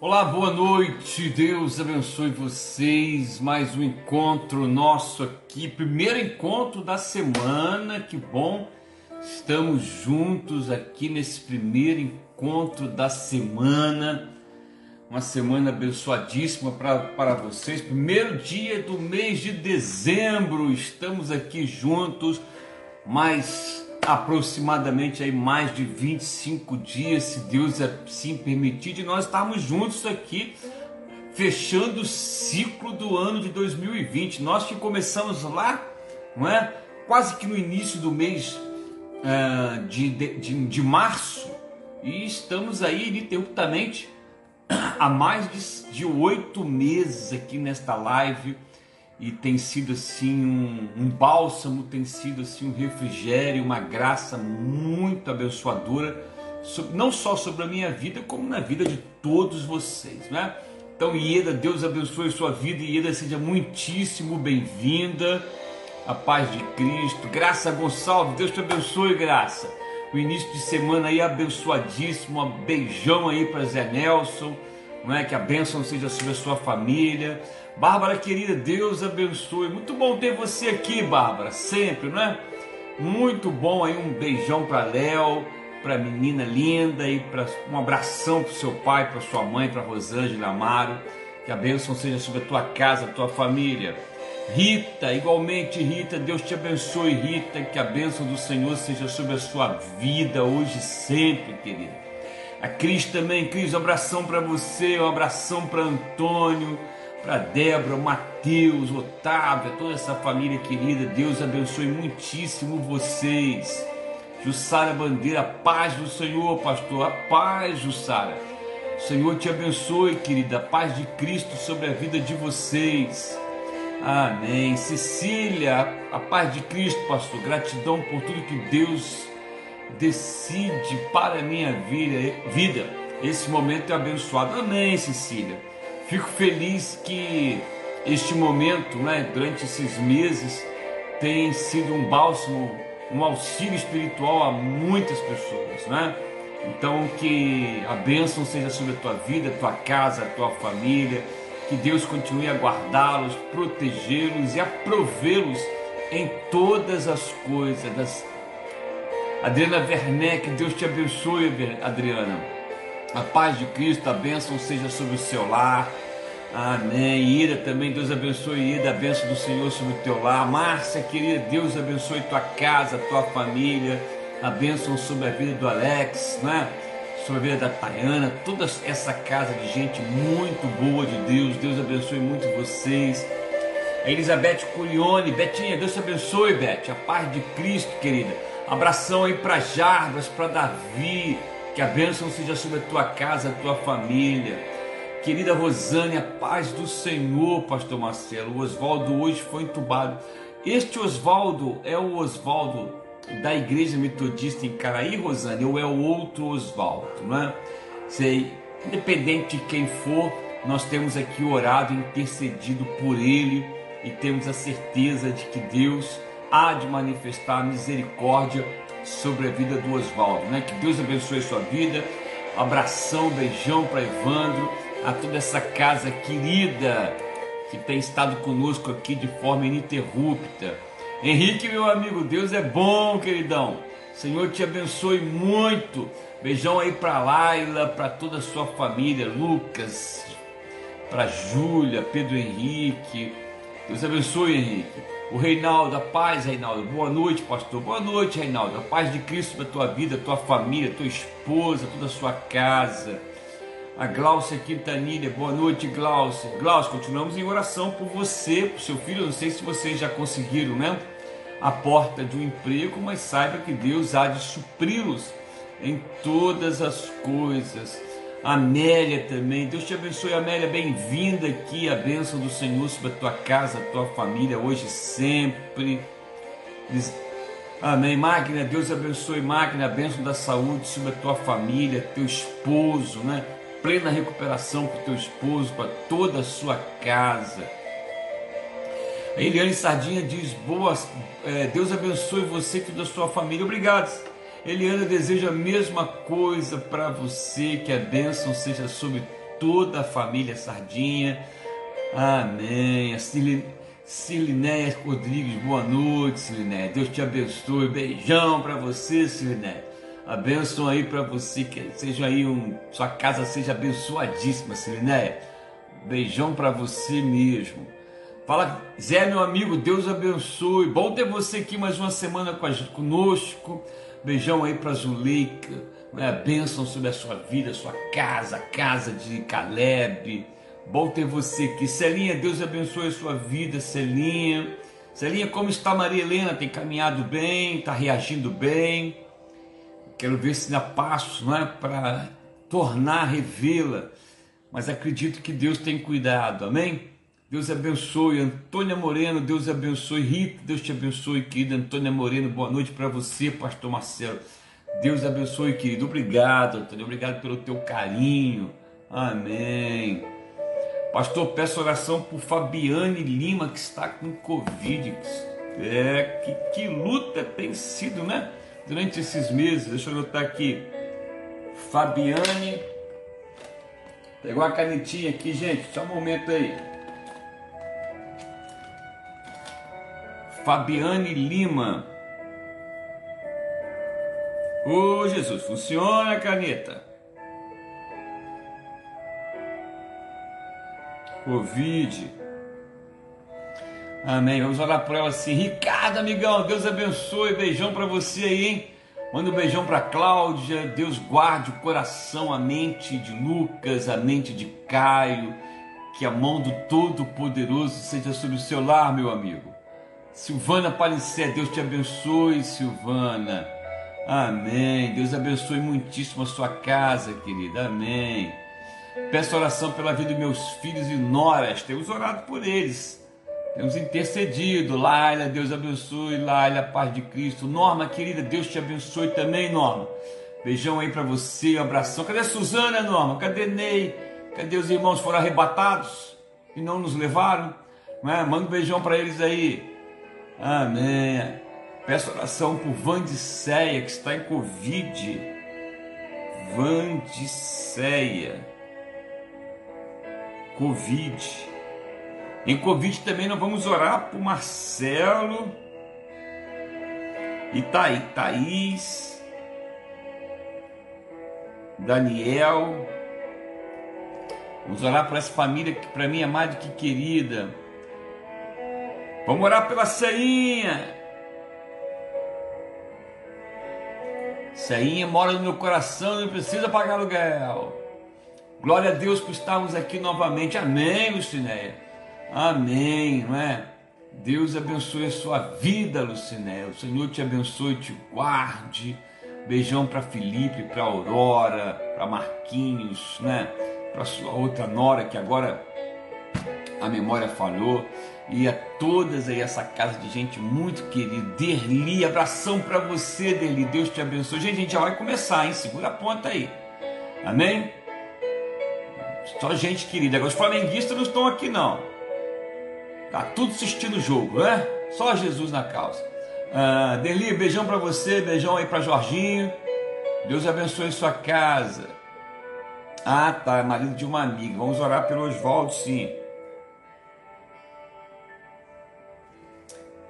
Olá, boa noite, Deus abençoe vocês. Mais um encontro nosso aqui, primeiro encontro da semana, que bom. Estamos juntos aqui nesse primeiro encontro da semana, uma semana abençoadíssima para vocês. Primeiro dia do mês de dezembro, estamos aqui juntos, mais aproximadamente aí mais de 25 dias, se Deus assim permitir, de nós estarmos juntos aqui, fechando o ciclo do ano de 2020. Nós que começamos lá, não é? Quase que no início do mês uh, de, de, de março, e estamos aí ininterruptamente há mais de oito meses aqui nesta live e tem sido assim um, um, bálsamo, tem sido assim um refrigério, uma graça muito abençoadora, não só sobre a minha vida, como na vida de todos vocês, né? Então, Ieda, Deus abençoe sua vida, Ieda, seja muitíssimo bem-vinda, a paz de Cristo, Graça Gonçalves, Deus te abençoe, Graça. O início de semana aí abençoadíssimo, um beijão aí para Zé Nelson, não é? Que a bênção seja sobre a sua família. Bárbara querida, Deus abençoe. Muito bom ter você aqui, Bárbara, sempre, não é? Muito bom aí, um beijão para Léo, para menina linda e para um abração para seu pai, para sua mãe, para Rosângela Amaro. Que a bênção seja sobre a tua casa, a tua família. Rita, igualmente Rita, Deus te abençoe, Rita, que a bênção do Senhor seja sobre a sua vida hoje e sempre, querida. A Cris também, Cris, um abração para você, um abração para Antônio, para Débora, Mateus, Otávio, toda essa família querida. Deus abençoe muitíssimo vocês. Jussara Bandeira, paz do Senhor, pastor, a paz, Jussara. O Senhor te abençoe, querida, a paz de Cristo sobre a vida de vocês. Amém. Cecília, a paz de Cristo, pastor. Gratidão por tudo que Deus decide para a minha vida. Esse momento é abençoado. Amém, Cecília. Fico feliz que este momento, né, durante esses meses, tem sido um bálsamo, um auxílio espiritual a muitas pessoas, né? Então que a bênção seja sobre a tua vida, a tua casa, a tua família, que Deus continue a guardá-los, protegê-los e a provê-los em todas as coisas. Das... Adriana Werneck, Deus te abençoe, Adriana. A paz de Cristo, a bênção seja sobre o seu lar. Amém. Ida também, Deus abençoe Ida, a bênção do Senhor sobre o teu lar. Márcia, querida, Deus abençoe tua casa, tua família. A bênção sobre a vida do Alex, né? Sobre a vida da Tayana, toda essa casa de gente muito boa de Deus. Deus abençoe muito vocês. A Elizabeth Culione, Betinha, Deus te abençoe, Beth. A paz de Cristo, querida. Abração aí para Jarbas, para Davi, que a bênção seja sobre a tua casa, a tua família. Querida Rosane, a paz do Senhor, Pastor Marcelo. O Oswaldo hoje foi entubado. Este Oswaldo é o Oswaldo da Igreja Metodista em Caraí, Rosane, ou é o outro Oswaldo, não é? Sei, independente de quem for, nós temos aqui orado intercedido por ele e temos a certeza de que Deus há de manifestar misericórdia sobre a vida do Oswaldo, né? Que Deus abençoe sua vida. Abração, beijão para Evandro, a toda essa casa querida que tem estado conosco aqui de forma ininterrupta. Henrique, meu amigo, Deus é bom, queridão. Senhor te abençoe muito. Beijão aí para Laila, para toda a sua família, Lucas, para Júlia, Pedro Henrique. Deus abençoe, Henrique. O Reinaldo, a paz, Reinaldo. Boa noite, pastor. Boa noite, Reinaldo. A paz de Cristo para tua vida, tua família, tua esposa, toda a sua casa. A Glaucia Quintanilha, boa noite, Glaucia. Glaucia, continuamos em oração por você, por seu filho. não sei se vocês já conseguiram, né? A porta de um emprego, mas saiba que Deus há de supri-los em todas as coisas. Amélia também. Deus te abençoe, Amélia. Bem-vinda aqui. A bênção do Senhor sobre a tua casa, a tua família, hoje e sempre. Amém. Magna, Deus abençoe, Magna. A bênção da saúde sobre a tua família, teu esposo, né? Plena recuperação para o teu esposo, para toda a sua casa. A Eliane Sardinha diz: Boas, é, Deus abençoe você e toda a sua família. Obrigado. Eliana deseja a mesma coisa para você, que a bênção seja sobre toda a família Sardinha. Amém. Silinéia Rodrigues, boa noite, Silinéia. Deus te abençoe. Beijão para você, Silinéia. A bênção aí para você, que seja aí um, sua casa seja abençoadíssima, Silinéia. Beijão para você mesmo. Fala, Zé, meu amigo, Deus abençoe. Bom ter você aqui mais uma semana conosco. Beijão aí para Zuleika. Né? Bênção sobre a sua vida, sua casa, casa de Caleb. Bom ter você aqui. Celinha, Deus abençoe a sua vida, Celinha. Celinha, como está Maria Helena? Tem caminhado bem? Está reagindo bem? Quero ver se dá passo não é? para tornar, revê-la. Mas acredito que Deus tem cuidado, amém? Deus abençoe. Antônia Moreno, Deus abençoe. Rita, Deus te abençoe, querida. Antônia Moreno, boa noite para você, Pastor Marcelo. Deus abençoe, querido. Obrigado, Antônia. Obrigado pelo teu carinho. Amém. Pastor, peço oração por Fabiane Lima, que está com Covid. É, que, que luta tem sido, né? Durante esses meses. Deixa eu anotar aqui. Fabiane. Pegou a canetinha aqui, gente. Só um momento aí. Fabiane Lima. Ô oh, Jesus, funciona a caneta. Covid. Amém. Vamos orar por ela assim. Ricardo, amigão, Deus abençoe. Beijão para você aí, hein? Manda um beijão para Cláudia. Deus guarde o coração, a mente de Lucas, a mente de Caio. Que a mão do Todo-Poderoso seja sobre o seu lar, meu amigo. Silvana Palicé, Deus te abençoe, Silvana. Amém. Deus abençoe muitíssimo a sua casa, querida. Amém. Peço oração pela vida dos meus filhos e noras. Temos orado por eles. Temos intercedido. Laila, Deus abençoe. Laila, paz de Cristo. Norma, querida, Deus te abençoe também, Norma. Beijão aí para você, um abração. Cadê a Suzana, Norma? Cadê Ney? Cadê os irmãos foram arrebatados e não nos levaram? Não é? Manda um beijão para eles aí. Amém. Peço oração por Vandiceia, que está em Covid. Vandiceia. Covid. Em Covid também nós vamos orar por Marcelo. E Thaí, Thaís. Daniel. Vamos orar por essa família que para mim é mais do que querida. Vamos orar pela Ceinha. Ceinha mora no meu coração, não precisa pagar aluguel. Glória a Deus por estarmos aqui novamente. Amém, Lucinéia. Amém, não é? Deus abençoe a sua vida, Lucinéia. O Senhor te abençoe, te guarde. Beijão para Felipe, para Aurora, para Marquinhos, né? Para sua outra nora que agora a memória falhou e a todas aí essa casa de gente muito querida. Derli, abração para você, Derli. Deus te abençoe. Gente, a gente já vai começar, hein? Segura a ponta aí. Amém? Só gente querida. Agora os flamenguistas não estão aqui não. Tá tudo assistindo o jogo, né? Só Jesus na causa. Ah, beijão para você, beijão aí para Jorginho. Deus abençoe sua casa. Ah, tá, marido de uma amiga. Vamos orar pelo Oswaldo, sim.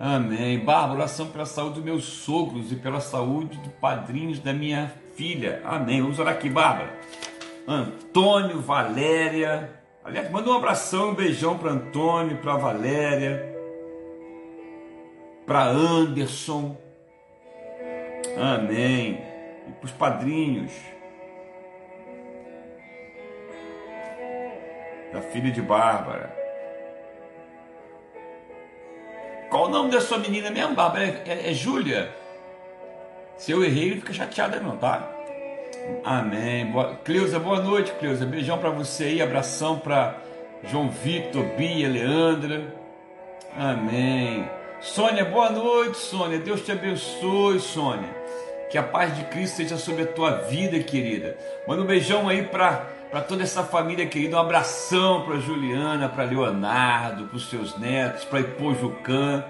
Amém. Bárbara, oração pela saúde dos meus sogros e pela saúde dos padrinhos da minha filha. Amém. Vamos orar aqui, Bárbara. Antônio, Valéria. Aliás, manda um abração, um beijão para Antônio, para Valéria, para Anderson. Amém. E para os padrinhos da filha de Bárbara. Qual o nome da sua menina mesmo, Bárbara? É, é, é Júlia? Se eu errei, não fica chateada não, tá? Amém. Boa... Cleusa, boa noite, Cleusa. Beijão para você aí, abração para João Vitor, Bia, Leandra. Amém. Sônia, boa noite, Sônia. Deus te abençoe, Sônia. Que a paz de Cristo seja sobre a tua vida, querida. Manda um beijão aí para para toda essa família querida, um abração para Juliana, para Leonardo, para os seus netos, para Ipojucan.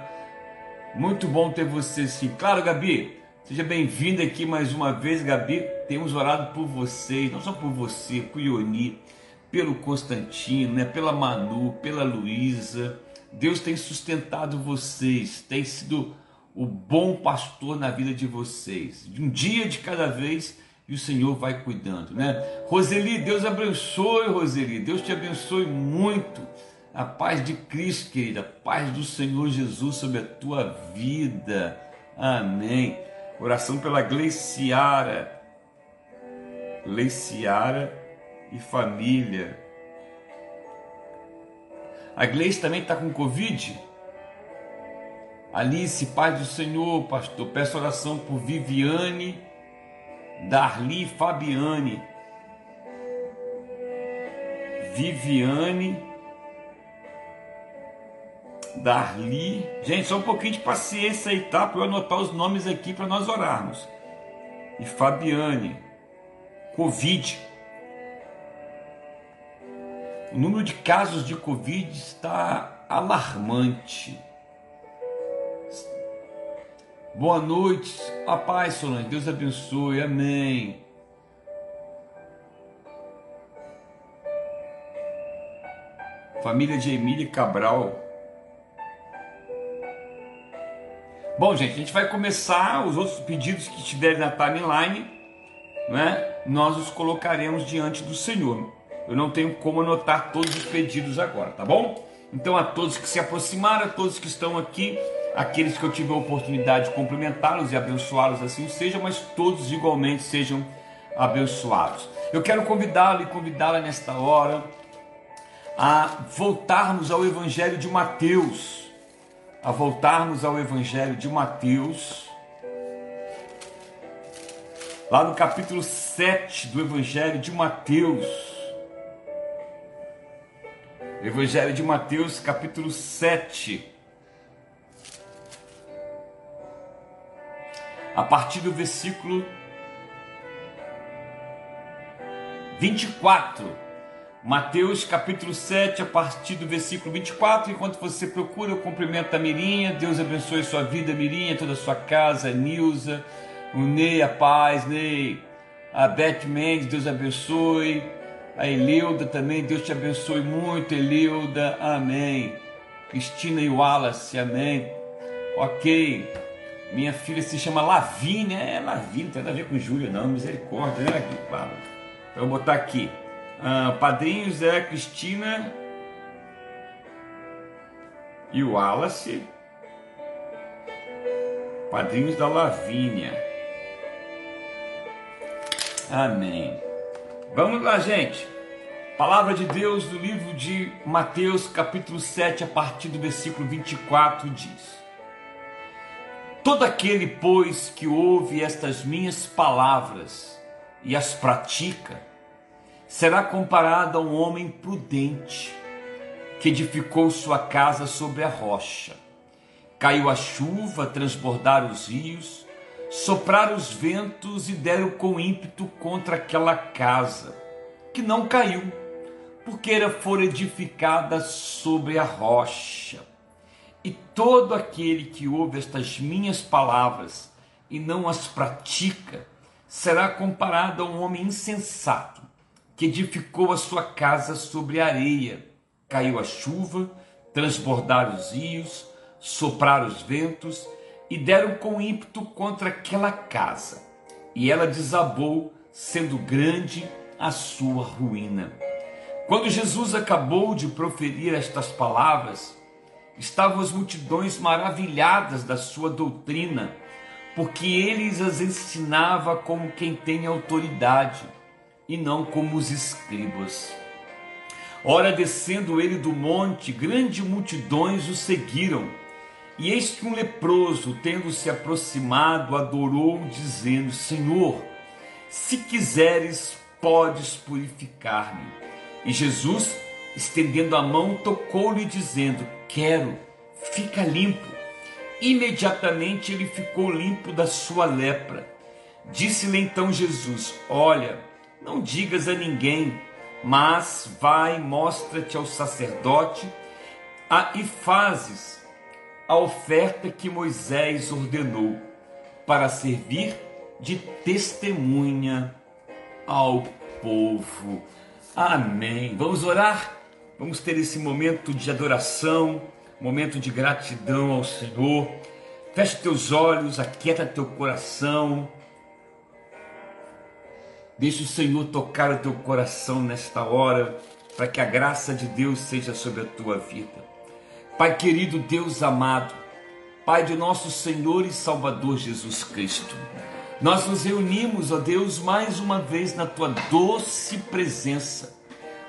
Muito bom ter você sim. Claro, Gabi, seja bem-vinda aqui mais uma vez, Gabi. Temos orado por vocês, não só por você, por Ioni, pelo Constantino, né? pela Manu, pela Luísa. Deus tem sustentado vocês, tem sido o bom pastor na vida de vocês. De um dia de cada vez e o Senhor vai cuidando, né? Roseli, Deus abençoe, Roseli. Deus te abençoe muito. A paz de Cristo, querida, a paz do Senhor Jesus sobre a tua vida. Amém. Oração pela Gleiciara. Gleiciara e família. A Gleice também está com Covid? Alice, paz do Senhor, pastor. Peço oração por Viviane, Darli Fabiane. Viviane, Darli. Gente, só um pouquinho de paciência aí, tá? Para eu anotar os nomes aqui para nós orarmos. E Fabiane, Covid. O número de casos de Covid está alarmante. Boa noite, a paz, Solange. Deus abençoe, amém. Família de Emília Cabral. Bom, gente, a gente vai começar os outros pedidos que estiverem na timeline, né? Nós os colocaremos diante do Senhor. Eu não tenho como anotar todos os pedidos agora, tá bom? Então, a todos que se aproximaram, a todos que estão aqui, aqueles que eu tive a oportunidade de cumprimentá-los e abençoá-los, assim seja, mas todos igualmente sejam abençoados. Eu quero convidá-lo e convidá-la nesta hora a voltarmos ao Evangelho de Mateus, a voltarmos ao Evangelho de Mateus, lá no capítulo 7 do Evangelho de Mateus. Evangelho de Mateus, capítulo 7. A partir do versículo 24. Mateus capítulo 7, a partir do versículo 24. Enquanto você procura, eu cumprimento a Mirinha. Deus abençoe sua vida, Mirinha, toda a sua casa, Nilza, o Ney, a paz, Ney, a Beth Mendes, Deus abençoe a Eleuda também, Deus te abençoe muito, Eleuda, amém. Cristina e Wallace, amém. Ok, minha filha se chama Lavínia, é Lavínia, não tem nada a ver com Júlia, não, misericórdia, né? Então, eu vou botar aqui. Ah, padrinhos é Cristina e Wallace, padrinhos da Lavínia. Amém. Vamos lá, gente. Palavra de Deus do livro de Mateus, capítulo 7, a partir do versículo 24, diz: Todo aquele, pois, que ouve estas minhas palavras e as pratica, será comparado a um homem prudente que edificou sua casa sobre a rocha. Caiu a chuva, transbordaram os rios, sopraram os ventos e deram com ímpeto contra aquela casa, que não caiu, porque era fora edificada sobre a rocha. E todo aquele que ouve estas minhas palavras e não as pratica, será comparado a um homem insensato, que edificou a sua casa sobre areia. Caiu a chuva, transbordaram os rios, sopraram os ventos e deram com ímpeto contra aquela casa, e ela desabou, sendo grande a sua ruína. Quando Jesus acabou de proferir estas palavras, estavam as multidões maravilhadas da sua doutrina, porque ele as ensinava como quem tem autoridade e não como os escribas. Ora, descendo ele do monte, grandes multidões o seguiram e eis que um leproso, tendo se aproximado, adorou, dizendo: Senhor, se quiseres, podes purificar-me. E Jesus, estendendo a mão, tocou-lhe, dizendo: Quero, fica limpo. Imediatamente ele ficou limpo da sua lepra. Disse-lhe então Jesus: Olha, não digas a ninguém, mas vai, mostra-te ao sacerdote e fazes a oferta que Moisés ordenou para servir de testemunha ao povo. Amém. Vamos orar? Vamos ter esse momento de adoração, momento de gratidão ao Senhor. Feche teus olhos, aquieta teu coração. Deixe o Senhor tocar o teu coração nesta hora, para que a graça de Deus seja sobre a tua vida. Pai querido, Deus amado, Pai de nosso Senhor e Salvador Jesus Cristo, nós nos reunimos, ó Deus, mais uma vez na tua doce presença,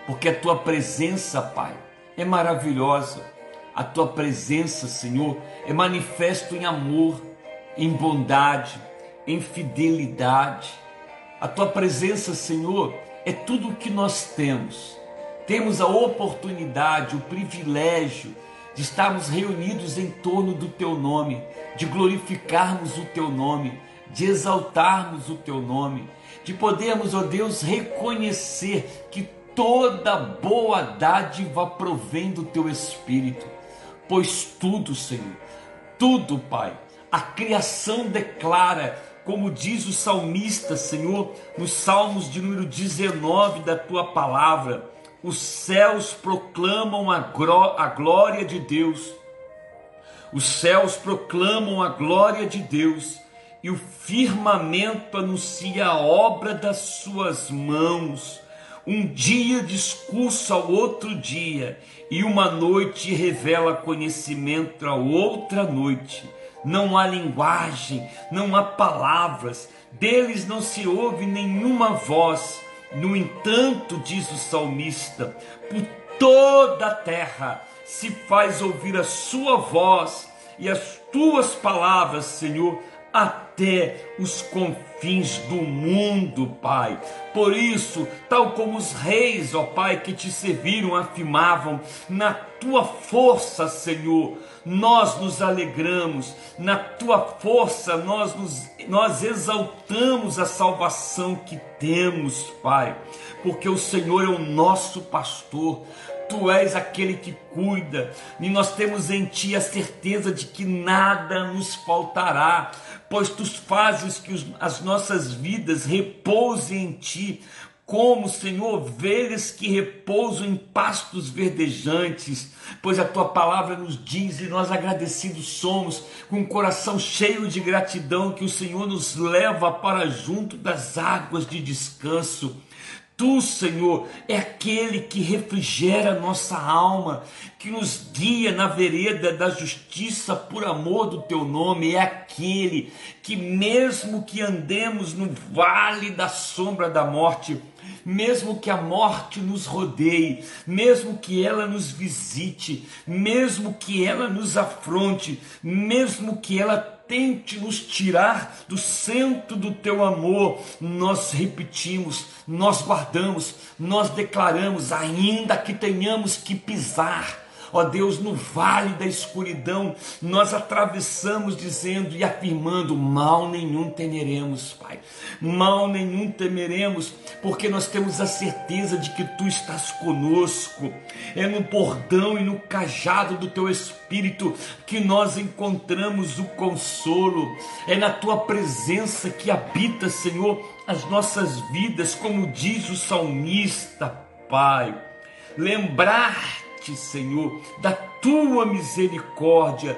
porque a tua presença, Pai, é maravilhosa. A tua presença, Senhor, é manifesto em amor, em bondade, em fidelidade a tua presença, Senhor, é tudo o que nós temos. Temos a oportunidade, o privilégio de estarmos reunidos em torno do teu nome, de glorificarmos o teu nome, de exaltarmos o teu nome, de podermos, ó Deus, reconhecer que toda boa dádiva provém do teu espírito. Pois tudo, Senhor, tudo, Pai, a criação declara como diz o salmista, Senhor, nos Salmos de número 19 da tua palavra, os céus proclamam a, glória de Deus, os céus proclamam a glória de Deus, e o firmamento anuncia a obra das suas mãos. Um dia discurso ao outro dia, e uma noite revela conhecimento a outra noite não há linguagem, não há palavras, deles não se ouve nenhuma voz. No entanto, diz o salmista, por toda a terra se faz ouvir a sua voz e as tuas palavras, Senhor, até os confins do mundo, Pai. Por isso, tal como os reis, ó Pai, que te serviram afirmavam, na tua força, Senhor, nós nos alegramos, na tua força nós, nos, nós exaltamos a salvação que temos, Pai, porque o Senhor é o nosso pastor, Tu és aquele que cuida, e nós temos em Ti a certeza de que nada nos faltará, pois Tu fazes que os, as nossas vidas repousem em Ti, como, Senhor, ovelhas que repousam em pastos verdejantes, pois a tua palavra nos diz e nós agradecidos somos, com o coração cheio de gratidão, que o Senhor nos leva para junto das águas de descanso. Tu, Senhor, é aquele que refrigera nossa alma, que nos guia na vereda da justiça por amor do teu nome, é aquele que, mesmo que andemos no vale da sombra da morte, mesmo que a morte nos rodeie, mesmo que ela nos visite, mesmo que ela nos afronte, mesmo que ela tente nos tirar do centro do teu amor, nós repetimos, nós guardamos, nós declaramos, ainda que tenhamos que pisar Ó Deus, no vale da escuridão, nós atravessamos dizendo e afirmando: mal nenhum temeremos, Pai. Mal nenhum temeremos, porque nós temos a certeza de que tu estás conosco. É no bordão e no cajado do teu espírito que nós encontramos o consolo. É na tua presença que habita, Senhor, as nossas vidas, como diz o salmista, Pai. Lembrar Senhor, da tua misericórdia,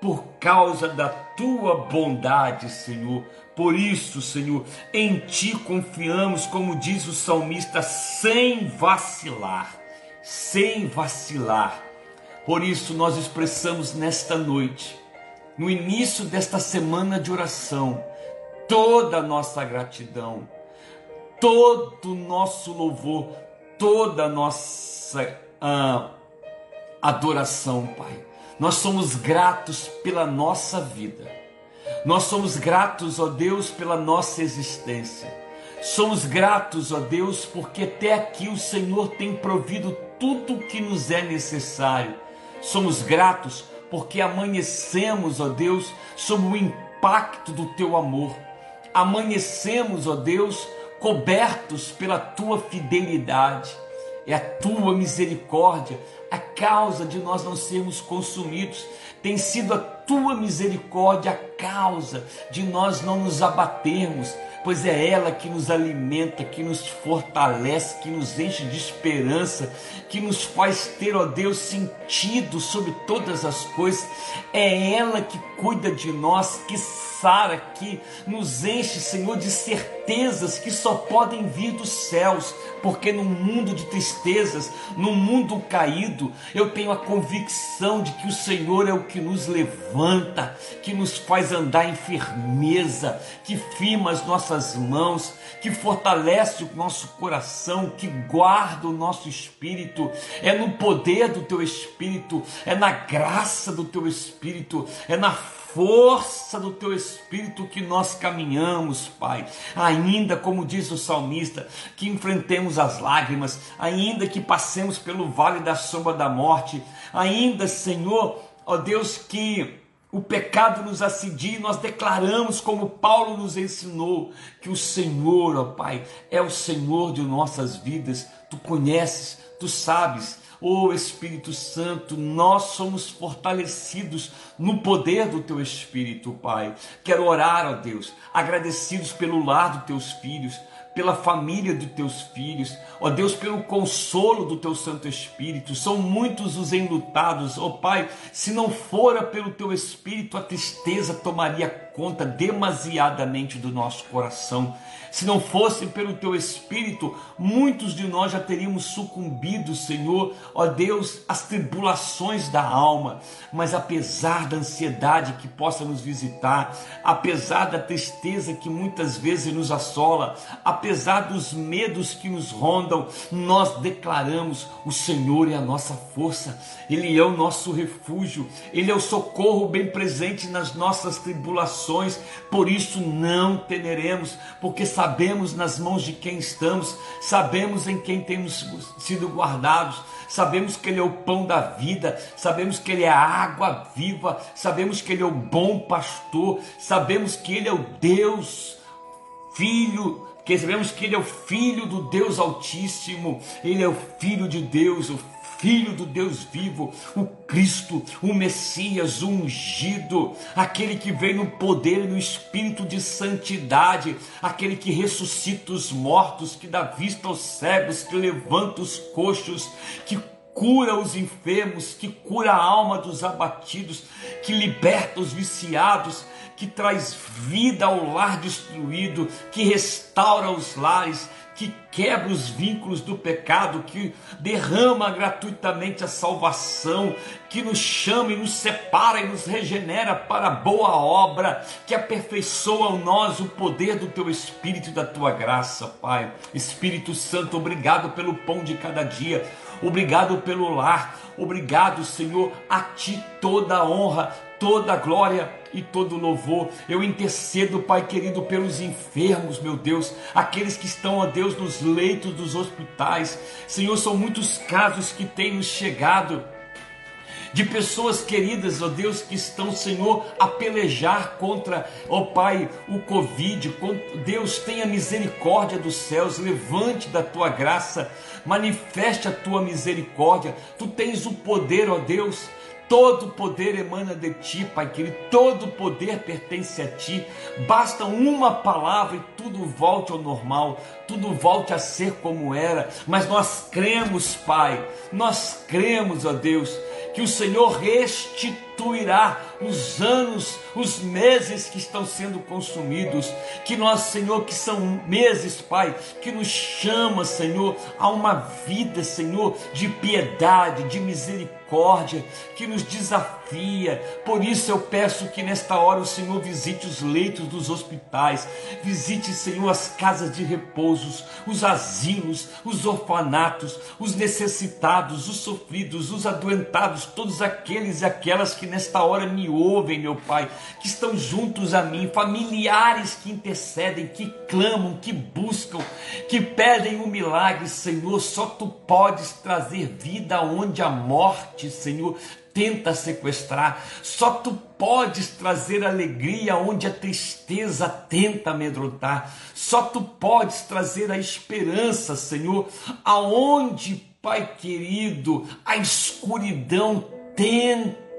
por causa da tua bondade, Senhor. Por isso, Senhor, em ti confiamos, como diz o salmista, sem vacilar, sem vacilar. Por isso, nós expressamos nesta noite, no início desta semana de oração, toda a nossa gratidão, todo o nosso louvor, toda a nossa ah, adoração, Pai. Nós somos gratos pela nossa vida. Nós somos gratos, ó Deus, pela nossa existência. Somos gratos, ó Deus, porque até aqui o Senhor tem provido tudo o que nos é necessário. Somos gratos porque amanhecemos, ó Deus, sob o impacto do teu amor. Amanhecemos, ó Deus, cobertos pela tua fidelidade. É a tua misericórdia a causa de nós não sermos consumidos. Tem sido a tua misericórdia a causa de nós não nos abatermos, pois é ela que nos alimenta, que nos fortalece, que nos enche de esperança, que nos faz ter, ó Deus, sentido sobre todas as coisas. É ela que cuida de nós, que sara, que nos enche, Senhor, de certezas que só podem vir dos céus, porque no mundo de tristezas, no mundo caído, eu tenho a convicção de que o Senhor é o que nos levanta, que nos faz andar em firmeza, que firma as nossas mãos, que fortalece o nosso coração, que guarda o nosso espírito. É no poder do teu espírito, é na graça do teu espírito, é na força do teu espírito que nós caminhamos, Pai. Ainda como diz o salmista, que enfrentemos as lágrimas, ainda que passemos pelo vale da sombra da morte, ainda, Senhor, ó Deus, que o pecado nos assedie, nós declaramos, como Paulo nos ensinou, que o Senhor, ó Pai, é o Senhor de nossas vidas. Tu conheces, tu sabes, Oh Espírito Santo, nós somos fortalecidos no poder do Teu Espírito, Pai. Quero orar, ó Deus, agradecidos pelo lar dos Teus filhos, pela família dos teus filhos, ó Deus, pelo consolo do teu Santo Espírito. São muitos os enlutados, ó Pai, se não fora pelo teu Espírito, a tristeza tomaria conta demasiadamente do nosso coração. Se não fosse pelo teu Espírito, muitos de nós já teríamos sucumbido, Senhor, ó Deus, às tribulações da alma. Mas apesar da ansiedade que possa nos visitar, apesar da tristeza que muitas vezes nos assola, apesar dos medos que nos rondam, nós declaramos: o Senhor é a nossa força, Ele é o nosso refúgio, Ele é o socorro bem presente nas nossas tribulações. Por isso não temeremos, porque sabemos sabemos nas mãos de quem estamos, sabemos em quem temos sido guardados, sabemos que Ele é o pão da vida, sabemos que Ele é a água viva, sabemos que Ele é o bom pastor, sabemos que Ele é o Deus, Filho, que sabemos que Ele é o Filho do Deus Altíssimo, Ele é o Filho de Deus, o Filho do Deus vivo, o Cristo, o Messias, o ungido, aquele que vem no poder e no espírito de santidade, aquele que ressuscita os mortos, que dá vista aos cegos, que levanta os coxos, que cura os enfermos, que cura a alma dos abatidos, que liberta os viciados, que traz vida ao lar destruído, que restaura os lares, que quebra os vínculos do pecado, que derrama gratuitamente a salvação, que nos chama e nos separa e nos regenera para boa obra, que aperfeiçoa em nós o poder do teu Espírito e da tua graça, Pai. Espírito Santo, obrigado pelo pão de cada dia, obrigado pelo lar, obrigado, Senhor, a ti toda a honra, toda a glória e todo louvor. Eu intercedo, Pai querido, pelos enfermos, meu Deus, aqueles que estão, ó Deus, nos leitos dos hospitais. Senhor, são muitos casos que têm nos chegado de pessoas queridas, ó Deus, que estão, Senhor, a pelejar contra, ó Pai, o Covid. Deus, tenha misericórdia dos céus, levante da tua graça, manifeste a tua misericórdia. Tu tens o poder, ó Deus Todo poder emana de ti, Pai querido, todo poder pertence a ti. Basta uma palavra e tudo volte ao normal, tudo volte a ser como era. Mas nós cremos, Pai, nós cremos, ó Deus, que o Senhor restituirá os anos, os meses que estão sendo consumidos. Que nós, Senhor, que são meses, Pai, que nos chama, Senhor, a uma vida, Senhor, de piedade, de misericórdia que nos desafia. Por isso eu peço que nesta hora o Senhor visite os leitos dos hospitais, visite, Senhor, as casas de repousos, os asilos, os orfanatos, os necessitados, os sofridos, os adoentados, todos aqueles e aquelas que nesta hora me ouvem, meu Pai, que estão juntos a mim, familiares que intercedem, que clamam, que buscam, que pedem um milagre, Senhor. Só tu podes trazer vida onde a morte Senhor, tenta sequestrar. Só tu podes trazer alegria onde a tristeza tenta amedrontar. Só tu podes trazer a esperança, Senhor, aonde, Pai querido, a escuridão tenta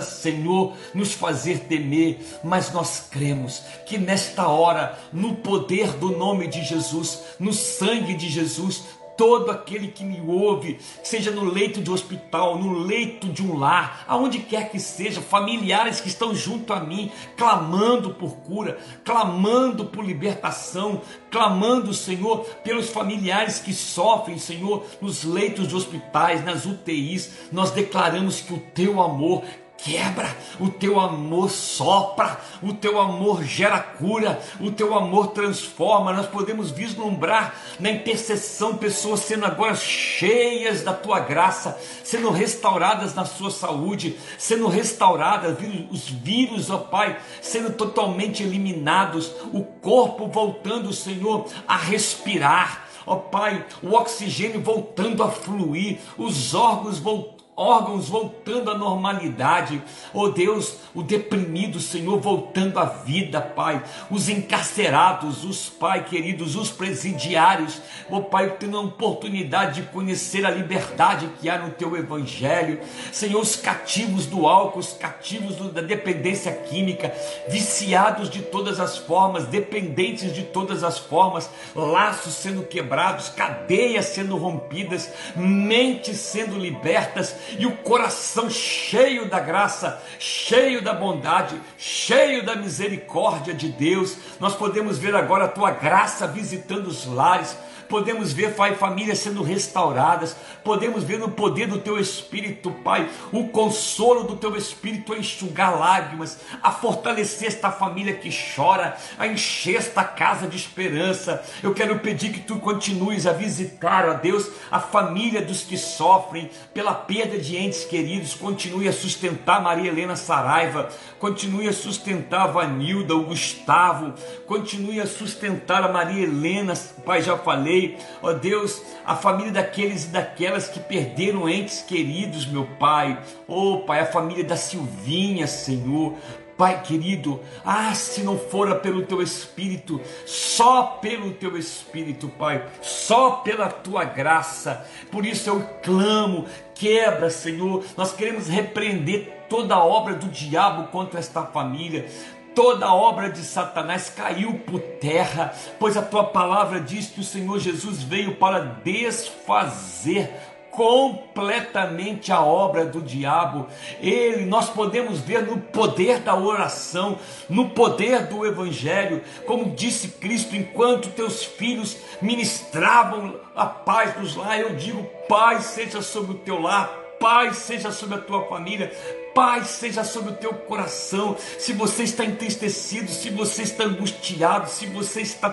Senhor, nos fazer temer, mas nós cremos que nesta hora, no poder do nome de Jesus, no sangue de Jesus, todo aquele que me ouve, seja no leito de hospital, no leito de um lar, aonde quer que seja, familiares que estão junto a mim, clamando por cura, clamando por libertação, clamando, Senhor, pelos familiares que sofrem, Senhor, nos leitos de hospitais, nas UTIs, nós declaramos que o teu amor quebra, o teu amor sopra, o teu amor gera cura, o teu amor transforma. Nós podemos vislumbrar na intercessão pessoas sendo agora cheias da tua graça, sendo restauradas na sua saúde, sendo restauradas, os vírus, ó Pai, sendo totalmente eliminados, o corpo voltando, Senhor, a respirar. Ó Pai, o oxigênio voltando a fluir, os órgãos voltando órgãos voltando à normalidade, oh Deus, o deprimido, Senhor, voltando à vida, Pai, os encarcerados, os Pai queridos, os presidiários, oh Pai, tendo a oportunidade de conhecer a liberdade que há no Teu Evangelho, Senhor, os cativos do álcool, os cativos da dependência química, viciados de todas as formas, dependentes de todas as formas, laços sendo quebrados, cadeias sendo rompidas, mentes sendo libertas, e o coração cheio da graça, cheio da bondade, cheio da misericórdia de Deus. Nós podemos ver agora a tua graça visitando os lares podemos ver, Pai, famílias sendo restauradas, podemos ver no poder do Teu Espírito, Pai, o consolo do Teu Espírito a enxugar lágrimas, a fortalecer esta família que chora, a encher esta casa de esperança. Eu quero pedir que Tu continues a visitar, ó Deus, a família dos que sofrem pela perda de entes queridos, continue a sustentar Maria Helena Saraiva, continue a sustentar a Vanilda, o Gustavo, continue a sustentar a Maria Helena, Pai, já falei. Ó Deus, a família daqueles e daquelas que perderam entes queridos, meu Pai, oh Pai, a família da Silvinha, Senhor, Pai querido, ah, se não fora pelo teu Espírito, só pelo teu Espírito, Pai, só pela tua graça, por isso eu clamo, quebra, Senhor, nós queremos repreender toda obra do diabo contra esta família, toda obra de Satanás caiu por terra, pois a tua palavra diz que o Senhor Jesus veio para desfazer completamente a obra do diabo. Ele, nós podemos ver no poder da oração, no poder do evangelho, como disse Cristo, enquanto teus filhos ministravam a paz dos lar, eu digo: paz seja sobre o teu lar, paz seja sobre a tua família, paz seja sobre o teu coração. Se você está entristecido, se você está angustiado, se você está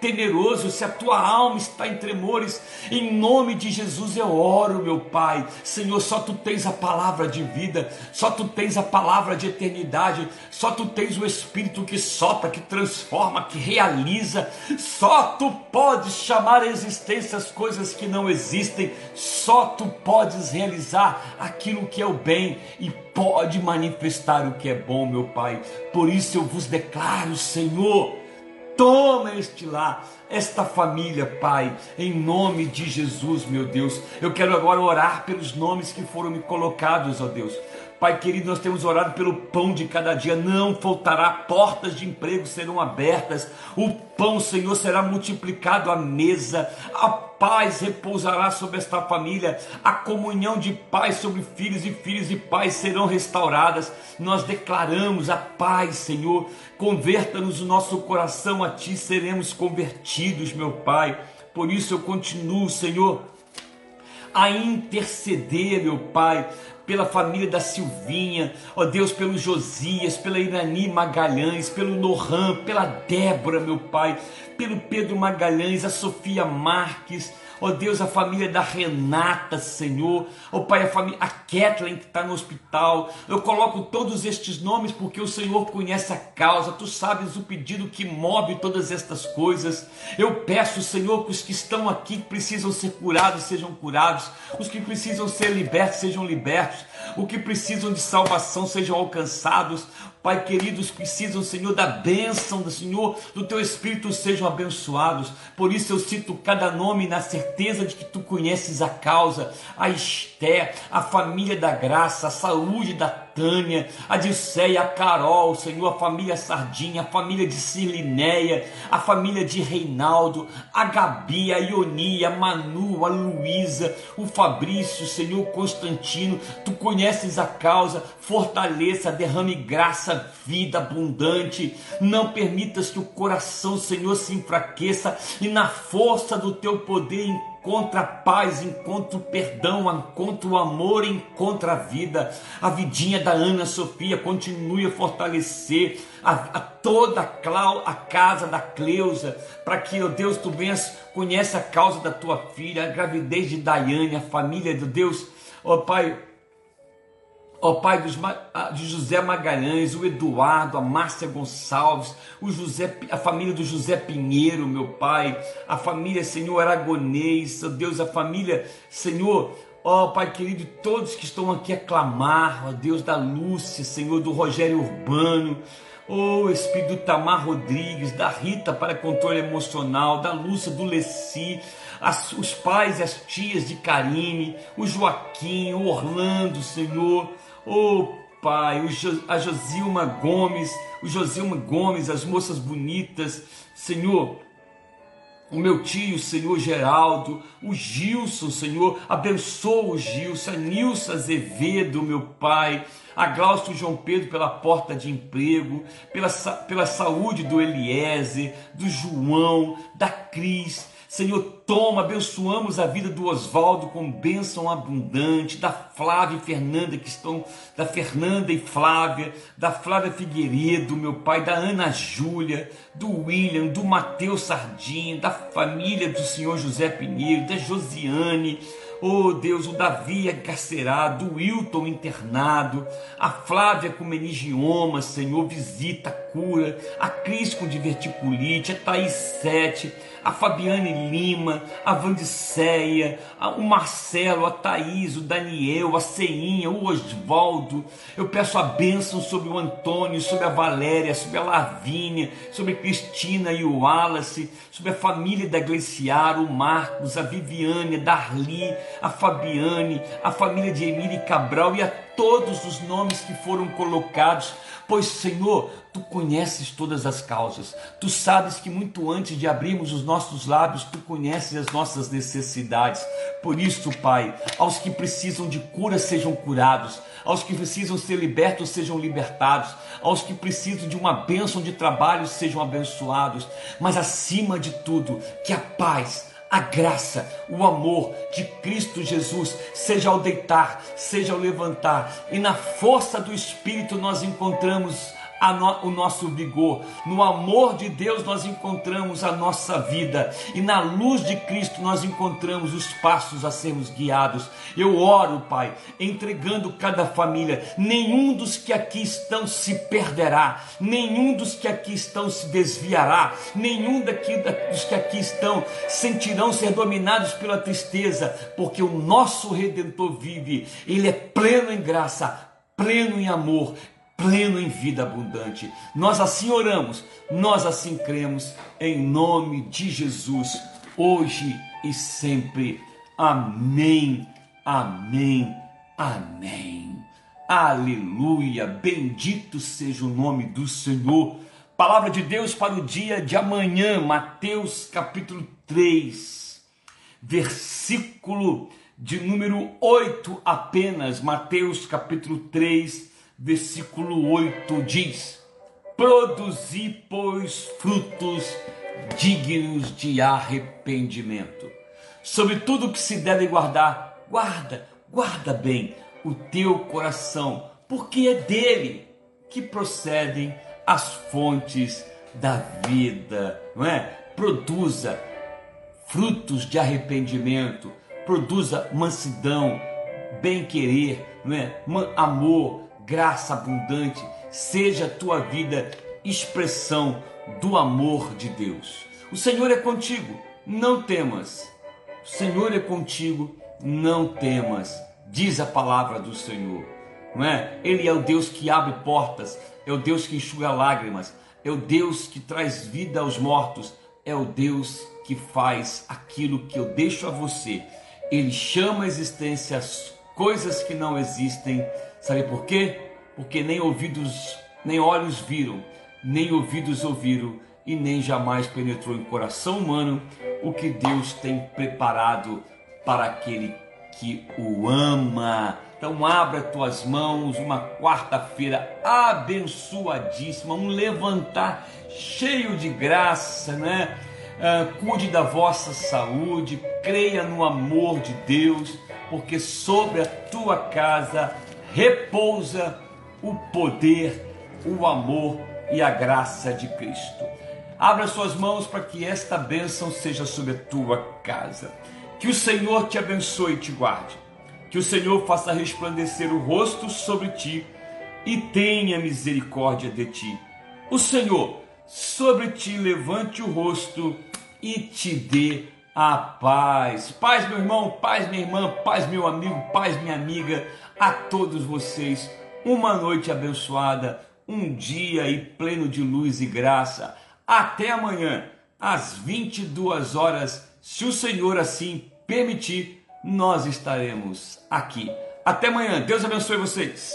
temeroso, se a tua alma está em tremores, em nome de Jesus eu oro, meu Pai. Senhor, só tu tens a palavra de vida, só tu tens a palavra de eternidade, só tu tens o Espírito que sopra, que transforma, que realiza. Só tu podes chamar a existência as coisas que não existem, só tu podes realizar aquilo que é o bem e pode manifestar o que é bom, meu Pai. Por isso eu vos declaro, Senhor, toma este lar, esta família, Pai, em nome de Jesus, meu Deus. Eu quero agora orar pelos nomes que foram me colocados, ó Deus. Pai querido, nós temos orado pelo pão de cada dia, não faltará, portas de emprego serão abertas, o pão, Senhor, será multiplicado à mesa, a paz repousará sobre esta família, a comunhão de paz sobre filhos e filhos e pais serão restauradas. Nós declaramos a paz, Senhor, converta-nos o nosso coração a Ti, seremos convertidos, meu Pai. Por isso eu continuo, Senhor, a interceder, meu Pai, pela família da Silvinha, ó Deus, pelo Josias, pela Irani Magalhães, pelo Nohan, pela Débora, meu Pai, pelo Pedro Magalhães, a Sofia Marques, ó Deus, a família da Renata, Senhor, ó Pai, a família, a Kathleen que está no hospital, eu coloco todos estes nomes porque o Senhor conhece a causa, tu sabes o pedido que move todas estas coisas, eu peço, Senhor, que os que estão aqui que precisam ser curados sejam curados, os que precisam ser libertos sejam libertos, os que precisam de salvação sejam alcançados, Pai queridos, precisam, Senhor, da bênção do Senhor, do teu Espírito sejam abençoados. Por isso eu cito cada nome na certeza de que tu conheces a causa, a Esté, a família da graça, a saúde da Tânia, a Dilceia, a Carol, Senhor, a família Sardinha, a família de Silinéia, a família de Reinaldo, a Gabi, a Ionia, a Manu, a Luísa, o Fabrício, Senhor Constantino, tu conheces a causa, fortaleça, derrame graça, vida abundante, não permitas que o coração, Senhor, se enfraqueça e na força do teu poder encontra a paz, encontra o perdão, encontra o amor, encontra a vida. A vidinha da Ana Sofia continue a fortalecer a, a toda a, casa da Cleusa, para que, ó oh Deus, tu venhas, conhece a causa da tua filha, a gravidez de Daiane, a família de Deus, ó oh, Pai, ó Pai de José Magalhães, o Eduardo, a Márcia Gonçalves, o José, a família do José Pinheiro, meu Pai, a família, Senhor, Aragonês, ó Deus, a família, Senhor, ó Pai querido, todos que estão aqui a clamar, ó Deus da Lúcia, Senhor, do Rogério Urbano, Oh, Espírito Tamar Rodrigues, da Rita para controle emocional, da Lúcia, do Leci, as, os pais e as tias de Karine, o Joaquim, o Orlando, Senhor, Oh Pai, a Josilma Gomes, o Josilma Gomes, as moças bonitas, Senhor, o meu tio, Senhor Geraldo, o Gilson, Senhor, abençoa o Gilson, a Nilson Azevedo, meu Pai, a Glaucio João Pedro pela porta de emprego, pela, pela saúde do Eliezer, do João, da Cris, Senhor, toma, abençoamos a vida do Oswaldo com bênção abundante, da Flávia e Fernanda que estão, da Fernanda e Flávia, da Flávia Figueiredo, meu pai, da Ana Júlia, do William, do Mateus Sardinha, da família do senhor José Pinheiro, da Josiane, Oh Deus, o Davi encarcerado, o Wilton internado, a Flávia com meningioma, Senhor, visita, cura, a Cris com diverticulite, a Thaís Sete, a Fabiane Lima, a Vandiceia, o Marcelo, a Thaís, o Daniel, a Ceinha, o Osvaldo. Eu peço a bênção sobre o Antônio, sobre a Valéria, sobre a Lavínia, sobre a Cristina e o Wallace, sobre a família da Gleciar, o Marcos, a Viviane, a Darli, a Fabiane, a família de Emília Cabral e a todos os nomes que foram colocados, pois Senhor, tu conheces todas as causas, tu sabes que muito antes de abrirmos os nossos lábios, tu conheces as nossas necessidades. Por isso, Pai, aos que precisam de cura sejam curados, aos que precisam ser libertos sejam libertados, aos que precisam de uma bênção de trabalho sejam abençoados, mas acima de tudo, que a paz a graça, o amor de Cristo Jesus, seja ao deitar, seja ao levantar, e na força do Espírito nós encontramos no, o nosso vigor. No amor de Deus nós encontramos a nossa vida e na luz de Cristo nós encontramos os passos a sermos guiados. Eu oro, Pai, entregando cada família. Nenhum dos que aqui estão se perderá, nenhum dos que aqui estão se desviará, nenhum daqui, dos que aqui estão sentirão ser dominados pela tristeza, porque o nosso Redentor vive, ele é pleno em graça, pleno em amor, pleno em vida abundante. Nós assim oramos, nós assim cremos, em nome de Jesus, hoje e sempre. Amém, amém, amém. Aleluia, bendito seja o nome do Senhor. Palavra de Deus para o dia de amanhã, Mateus capítulo 3, versículo de número 8 apenas, Mateus capítulo 3, versículo 8 diz: Produzi, pois, frutos dignos de arrependimento. Sobre tudo que se deve guardar, guarda, guarda bem o teu coração, porque é dele que procedem as fontes da vida, não é? Produza frutos de arrependimento, produza mansidão, bem-querer, não é? Amor, graça abundante, seja a tua vida expressão do amor de Deus. O Senhor é contigo, não temas. O Senhor é contigo, não temas. Diz a palavra do Senhor. Não é? Ele é o Deus que abre portas, é o Deus que enxuga lágrimas, é o Deus que traz vida aos mortos, é o Deus que faz aquilo que eu deixo a você. Ele chama a existência as coisas que não existem Sabe por quê? porque nem ouvidos, nem olhos viram, nem ouvidos ouviram e nem jamais penetrou em coração humano o que Deus tem preparado para aquele que o ama. Então abra tuas mãos, uma quarta-feira abençoadíssima, um levantar cheio de graça, né? Uh, cuide da vossa saúde, creia no amor de Deus, porque sobre a tua casa repousa o poder, o amor e a graça de Cristo. Abra suas mãos para que esta bênção seja sobre a tua casa. Que o Senhor te abençoe e te guarde. Que o Senhor faça resplandecer o rosto sobre ti e tenha misericórdia de ti. O Senhor sobre ti levante o rosto e te dê a paz. Paz, meu irmão, paz, minha irmã, paz, meu amigo, paz, minha amiga, a todos vocês. Uma noite abençoada, um dia e pleno de luz e graça. Até amanhã, às 22 horas, se o Senhor assim permitir, nós estaremos aqui. Até amanhã. Deus abençoe vocês.